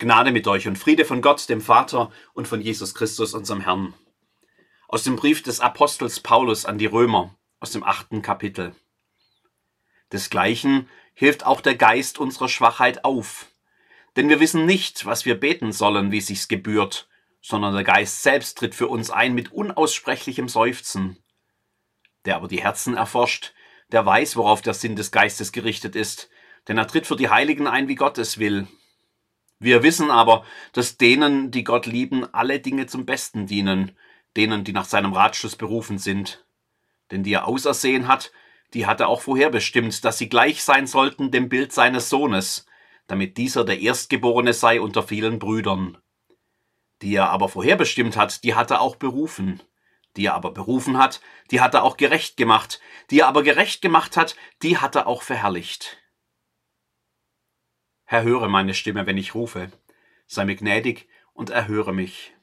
Gnade mit euch und Friede von Gott, dem Vater und von Jesus Christus, unserem Herrn. Aus dem Brief des Apostels Paulus an die Römer, aus dem achten Kapitel. Desgleichen hilft auch der Geist unserer Schwachheit auf. Denn wir wissen nicht, was wir beten sollen, wie sich's gebührt, sondern der Geist selbst tritt für uns ein mit unaussprechlichem Seufzen. Der aber die Herzen erforscht, der weiß, worauf der Sinn des Geistes gerichtet ist, denn er tritt für die Heiligen ein, wie Gott es will. Wir wissen aber, dass denen, die Gott lieben, alle Dinge zum Besten dienen, denen, die nach seinem Ratschluss berufen sind. Denn die er ausersehen hat, die hat er auch vorherbestimmt, dass sie gleich sein sollten dem Bild seines Sohnes, damit dieser der Erstgeborene sei unter vielen Brüdern. Die er aber vorherbestimmt hat, die hat er auch berufen. Die er aber berufen hat, die hat er auch gerecht gemacht. Die er aber gerecht gemacht hat, die hat er auch verherrlicht. Herr, höre meine Stimme, wenn ich rufe. Sei mir gnädig und erhöre mich.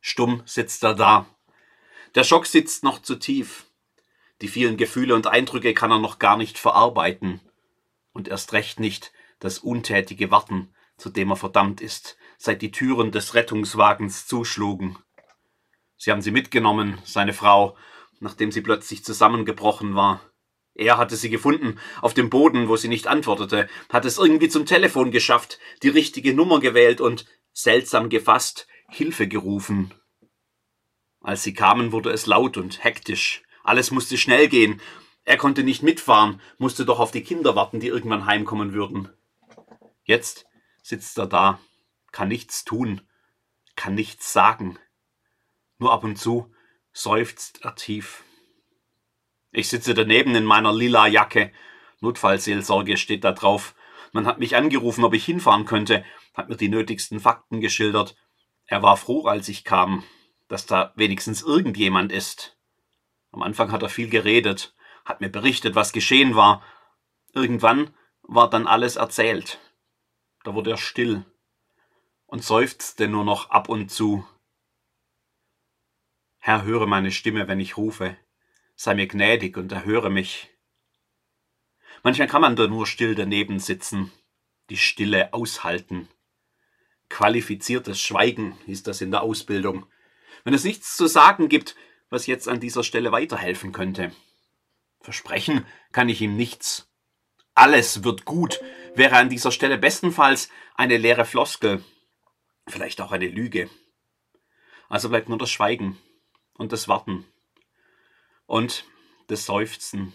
Stumm sitzt er da. Der Schock sitzt noch zu tief. Die vielen Gefühle und Eindrücke kann er noch gar nicht verarbeiten. Und erst recht nicht das untätige Warten, zu dem er verdammt ist, seit die Türen des Rettungswagens zuschlugen. Sie haben sie mitgenommen, seine Frau, nachdem sie plötzlich zusammengebrochen war. Er hatte sie gefunden, auf dem Boden, wo sie nicht antwortete, hat es irgendwie zum Telefon geschafft, die richtige Nummer gewählt und, seltsam gefasst, Hilfe gerufen. Als sie kamen, wurde es laut und hektisch. Alles musste schnell gehen. Er konnte nicht mitfahren, musste doch auf die Kinder warten, die irgendwann heimkommen würden. Jetzt sitzt er da, kann nichts tun, kann nichts sagen. Nur ab und zu seufzt er tief. Ich sitze daneben in meiner lila Jacke. Notfallseelsorge steht da drauf. Man hat mich angerufen, ob ich hinfahren könnte, hat mir die nötigsten Fakten geschildert. Er war froh, als ich kam, dass da wenigstens irgendjemand ist. Am Anfang hat er viel geredet, hat mir berichtet, was geschehen war. Irgendwann war dann alles erzählt. Da wurde er still und seufzte nur noch ab und zu. Herr, höre meine Stimme, wenn ich rufe sei mir gnädig und erhöre mich. Manchmal kann man da nur still daneben sitzen, die Stille aushalten. Qualifiziertes Schweigen hieß das in der Ausbildung. Wenn es nichts zu sagen gibt, was jetzt an dieser Stelle weiterhelfen könnte. Versprechen kann ich ihm nichts. Alles wird gut wäre an dieser Stelle bestenfalls eine leere Floskel, vielleicht auch eine Lüge. Also bleibt nur das Schweigen und das Warten und das Seufzen.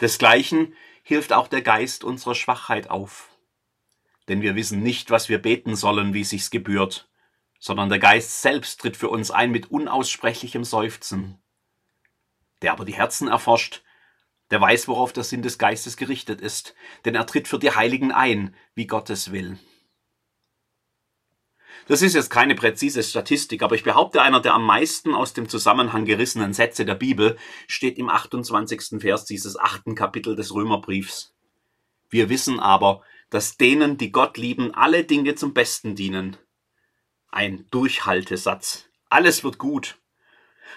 Desgleichen hilft auch der Geist unserer Schwachheit auf. Denn wir wissen nicht, was wir beten sollen, wie sich's gebührt, sondern der Geist selbst tritt für uns ein mit unaussprechlichem Seufzen. Der aber die Herzen erforscht, der weiß, worauf der Sinn des Geistes gerichtet ist, denn er tritt für die Heiligen ein, wie Gottes will. Das ist jetzt keine präzise Statistik, aber ich behaupte, einer der am meisten aus dem Zusammenhang gerissenen Sätze der Bibel steht im 28. Vers dieses achten Kapitel des Römerbriefs. Wir wissen aber, dass denen, die Gott lieben, alle Dinge zum Besten dienen. Ein Durchhaltesatz. Alles wird gut.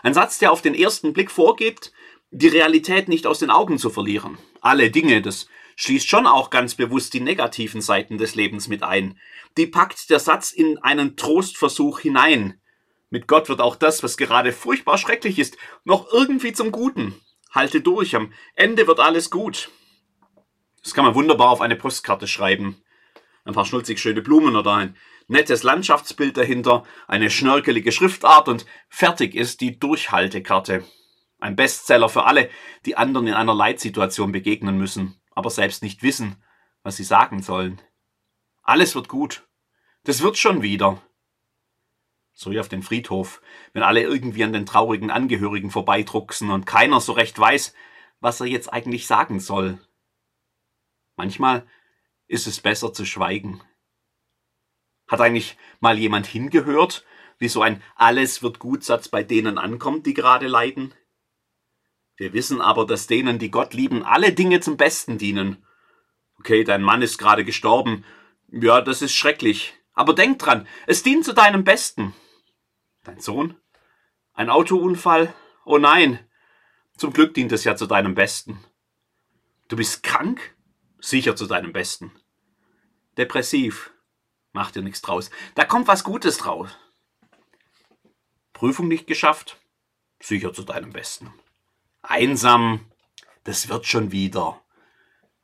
Ein Satz, der auf den ersten Blick vorgibt, die Realität nicht aus den Augen zu verlieren. Alle Dinge, das schließt schon auch ganz bewusst die negativen Seiten des Lebens mit ein. Die packt der Satz in einen Trostversuch hinein. Mit Gott wird auch das, was gerade furchtbar schrecklich ist, noch irgendwie zum Guten. Halte durch, am Ende wird alles gut. Das kann man wunderbar auf eine Postkarte schreiben. Ein paar schnulzig schöne Blumen oder ein nettes Landschaftsbild dahinter, eine schnörkelige Schriftart und fertig ist die Durchhaltekarte. Ein Bestseller für alle, die anderen in einer Leitsituation begegnen müssen aber selbst nicht wissen, was sie sagen sollen. Alles wird gut. Das wird schon wieder. So wie auf den Friedhof, wenn alle irgendwie an den traurigen Angehörigen vorbeidrucksen und keiner so recht weiß, was er jetzt eigentlich sagen soll. Manchmal ist es besser zu schweigen. Hat eigentlich mal jemand hingehört, wie so ein Alles wird gut Satz bei denen ankommt, die gerade leiden? Wir wissen aber, dass denen, die Gott lieben, alle Dinge zum Besten dienen. Okay, dein Mann ist gerade gestorben. Ja, das ist schrecklich. Aber denk dran, es dient zu deinem Besten. Dein Sohn? Ein Autounfall? Oh nein. Zum Glück dient es ja zu deinem Besten. Du bist krank? Sicher zu deinem Besten. depressiv, mach dir nichts draus. Da kommt was Gutes draus. Prüfung nicht geschafft, sicher zu deinem Besten. Einsam, das wird schon wieder.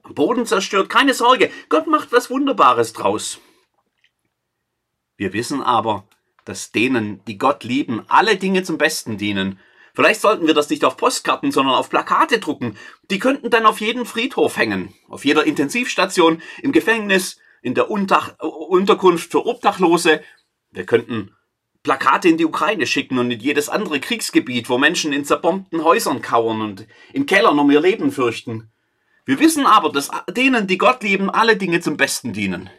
Am Boden zerstört, keine Sorge, Gott macht was Wunderbares draus. Wir wissen aber, dass denen, die Gott lieben, alle Dinge zum Besten dienen. Vielleicht sollten wir das nicht auf Postkarten, sondern auf Plakate drucken. Die könnten dann auf jedem Friedhof hängen, auf jeder Intensivstation, im Gefängnis, in der Untach Unterkunft für Obdachlose. Wir könnten Plakate in die Ukraine schicken und in jedes andere Kriegsgebiet, wo Menschen in zerbombten Häusern kauern und in Kellern um ihr Leben fürchten. Wir wissen aber, dass denen, die Gott lieben, alle Dinge zum Besten dienen.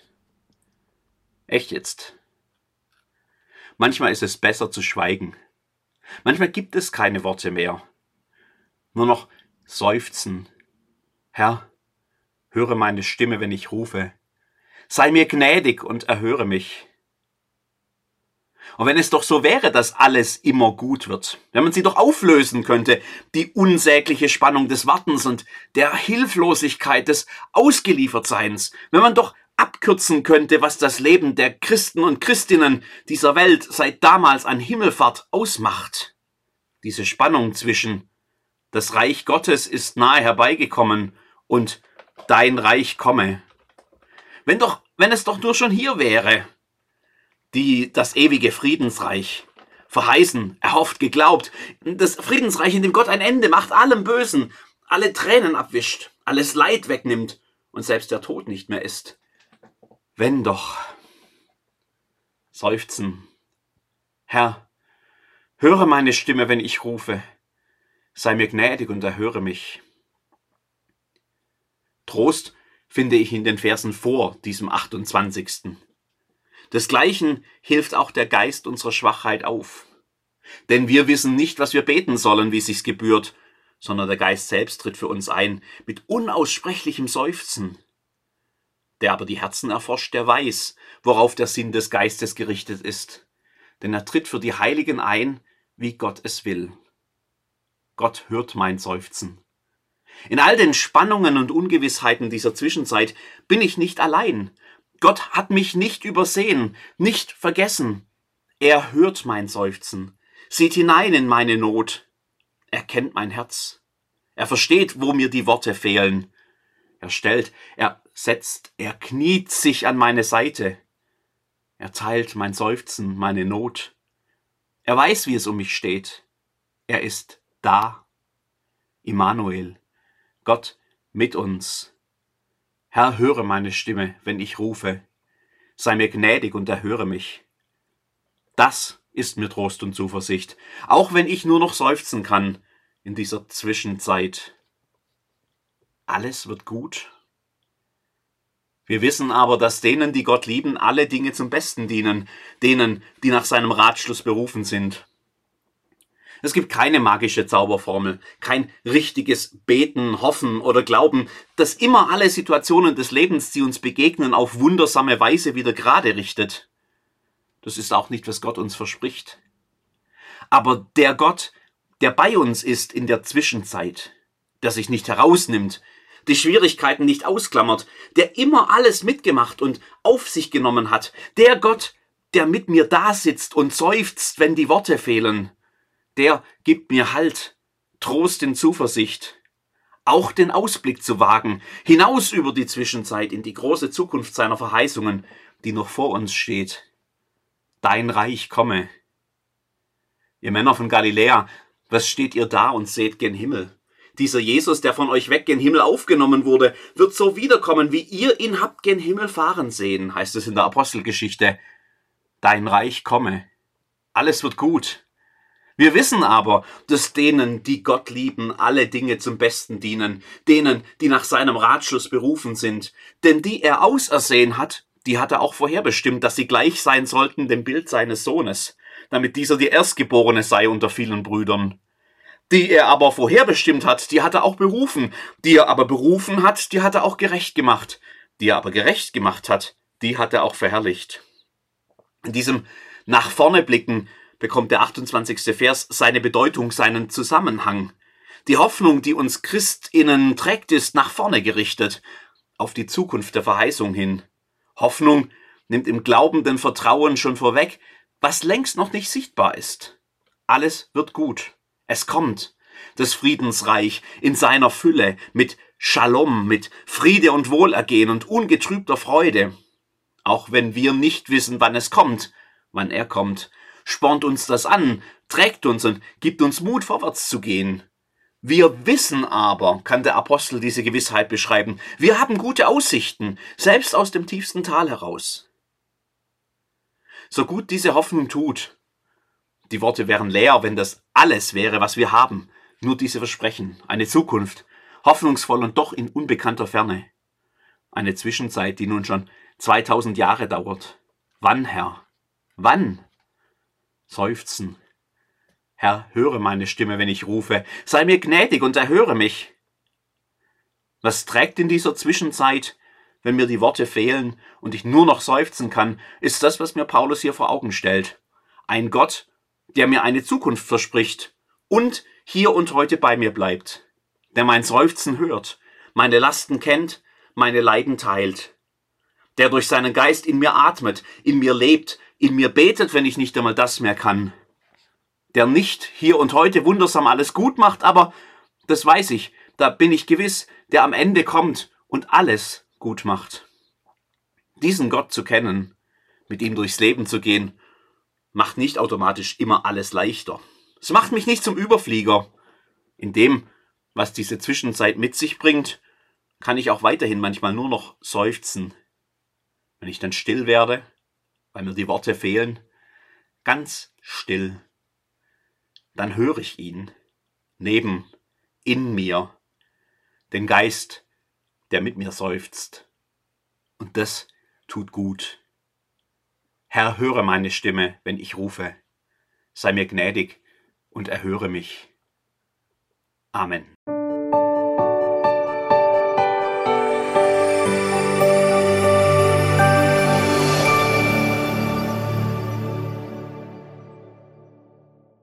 Echt jetzt. Manchmal ist es besser zu schweigen. Manchmal gibt es keine Worte mehr. Nur noch Seufzen. Herr, höre meine Stimme, wenn ich rufe. Sei mir gnädig und erhöre mich. Und wenn es doch so wäre, dass alles immer gut wird, wenn man sie doch auflösen könnte, die unsägliche Spannung des Wartens und der Hilflosigkeit des Ausgeliefertseins, wenn man doch abkürzen könnte, was das Leben der Christen und Christinnen dieser Welt seit damals an Himmelfahrt ausmacht. Diese Spannung zwischen das Reich Gottes ist nahe herbeigekommen und dein Reich komme. Wenn doch, wenn es doch nur schon hier wäre, die das ewige Friedensreich verheißen, erhofft, geglaubt, das Friedensreich, in dem Gott ein Ende macht, allem Bösen, alle Tränen abwischt, alles Leid wegnimmt und selbst der Tod nicht mehr ist. Wenn doch. Seufzen. Herr, höre meine Stimme, wenn ich rufe. Sei mir gnädig und erhöre mich. Trost finde ich in den Versen vor diesem 28. Desgleichen hilft auch der Geist unserer Schwachheit auf. Denn wir wissen nicht, was wir beten sollen, wie sich's gebührt, sondern der Geist selbst tritt für uns ein mit unaussprechlichem Seufzen. Der aber die Herzen erforscht, der weiß, worauf der Sinn des Geistes gerichtet ist. Denn er tritt für die Heiligen ein, wie Gott es will. Gott hört mein Seufzen. In all den Spannungen und Ungewissheiten dieser Zwischenzeit bin ich nicht allein. Gott hat mich nicht übersehen, nicht vergessen. Er hört mein Seufzen, sieht hinein in meine Not. Er kennt mein Herz. Er versteht, wo mir die Worte fehlen. Er stellt, er setzt, er kniet sich an meine Seite. Er teilt mein Seufzen, meine Not. Er weiß, wie es um mich steht. Er ist da. Immanuel, Gott mit uns. Herr, höre meine Stimme, wenn ich rufe. Sei mir gnädig und erhöre mich. Das ist mir Trost und Zuversicht, auch wenn ich nur noch seufzen kann in dieser Zwischenzeit. Alles wird gut. Wir wissen aber, dass denen, die Gott lieben, alle Dinge zum Besten dienen, denen, die nach seinem Ratschluss berufen sind. Es gibt keine magische Zauberformel, kein richtiges Beten, Hoffen oder Glauben, das immer alle Situationen des Lebens, die uns begegnen, auf wundersame Weise wieder gerade richtet. Das ist auch nicht, was Gott uns verspricht. Aber der Gott, der bei uns ist in der Zwischenzeit, der sich nicht herausnimmt, die Schwierigkeiten nicht ausklammert, der immer alles mitgemacht und auf sich genommen hat, der Gott, der mit mir da sitzt und seufzt, wenn die Worte fehlen, der gibt mir Halt, Trost in Zuversicht, auch den Ausblick zu wagen, hinaus über die Zwischenzeit in die große Zukunft seiner Verheißungen, die noch vor uns steht. Dein Reich komme. Ihr Männer von Galiläa, was steht ihr da und seht gen Himmel? Dieser Jesus, der von euch weg gen Himmel aufgenommen wurde, wird so wiederkommen, wie ihr ihn habt gen Himmel fahren sehen, heißt es in der Apostelgeschichte. Dein Reich komme. Alles wird gut. Wir wissen aber, dass denen, die Gott lieben, alle Dinge zum Besten dienen, denen, die nach seinem Ratschluss berufen sind, denn die er ausersehen hat, die hat er auch vorherbestimmt, dass sie gleich sein sollten dem Bild seines Sohnes, damit dieser die Erstgeborene sei unter vielen Brüdern die er aber vorherbestimmt hat, die hat er auch berufen. Die er aber berufen hat, die hat er auch gerecht gemacht. Die er aber gerecht gemacht hat, die hat er auch verherrlicht. In diesem nach vorne blicken bekommt der 28. Vers seine Bedeutung, seinen Zusammenhang. Die Hoffnung, die uns Christinnen trägt, ist nach vorne gerichtet, auf die Zukunft der Verheißung hin. Hoffnung nimmt im glaubenden Vertrauen schon vorweg, was längst noch nicht sichtbar ist. Alles wird gut. Es kommt. Das Friedensreich in seiner Fülle mit Shalom, mit Friede und Wohlergehen und ungetrübter Freude. Auch wenn wir nicht wissen, wann es kommt, wann er kommt, spornt uns das an, trägt uns und gibt uns Mut, vorwärts zu gehen. Wir wissen aber, kann der Apostel diese Gewissheit beschreiben, wir haben gute Aussichten, selbst aus dem tiefsten Tal heraus. So gut diese Hoffnung tut, die Worte wären leer, wenn das alles wäre, was wir haben, nur diese Versprechen, eine Zukunft, hoffnungsvoll und doch in unbekannter Ferne. Eine Zwischenzeit, die nun schon 2000 Jahre dauert. Wann, Herr? Wann? Seufzen. Herr, höre meine Stimme, wenn ich rufe. Sei mir gnädig und erhöre mich. Was trägt in dieser Zwischenzeit, wenn mir die Worte fehlen und ich nur noch seufzen kann, ist das, was mir Paulus hier vor Augen stellt. Ein Gott, der mir eine Zukunft verspricht und hier und heute bei mir bleibt, der mein Seufzen hört, meine Lasten kennt, meine Leiden teilt, der durch seinen Geist in mir atmet, in mir lebt, in mir betet, wenn ich nicht einmal das mehr kann, der nicht hier und heute wundersam alles gut macht, aber das weiß ich, da bin ich gewiss, der am Ende kommt und alles gut macht. Diesen Gott zu kennen, mit ihm durchs Leben zu gehen, macht nicht automatisch immer alles leichter. Es macht mich nicht zum Überflieger. In dem, was diese Zwischenzeit mit sich bringt, kann ich auch weiterhin manchmal nur noch seufzen. Wenn ich dann still werde, weil mir die Worte fehlen, ganz still dann höre ich ihn, neben, in mir, den Geist, der mit mir seufzt. Und das tut gut. Herr, höre meine Stimme, wenn ich rufe. Sei mir gnädig und erhöre mich. Amen.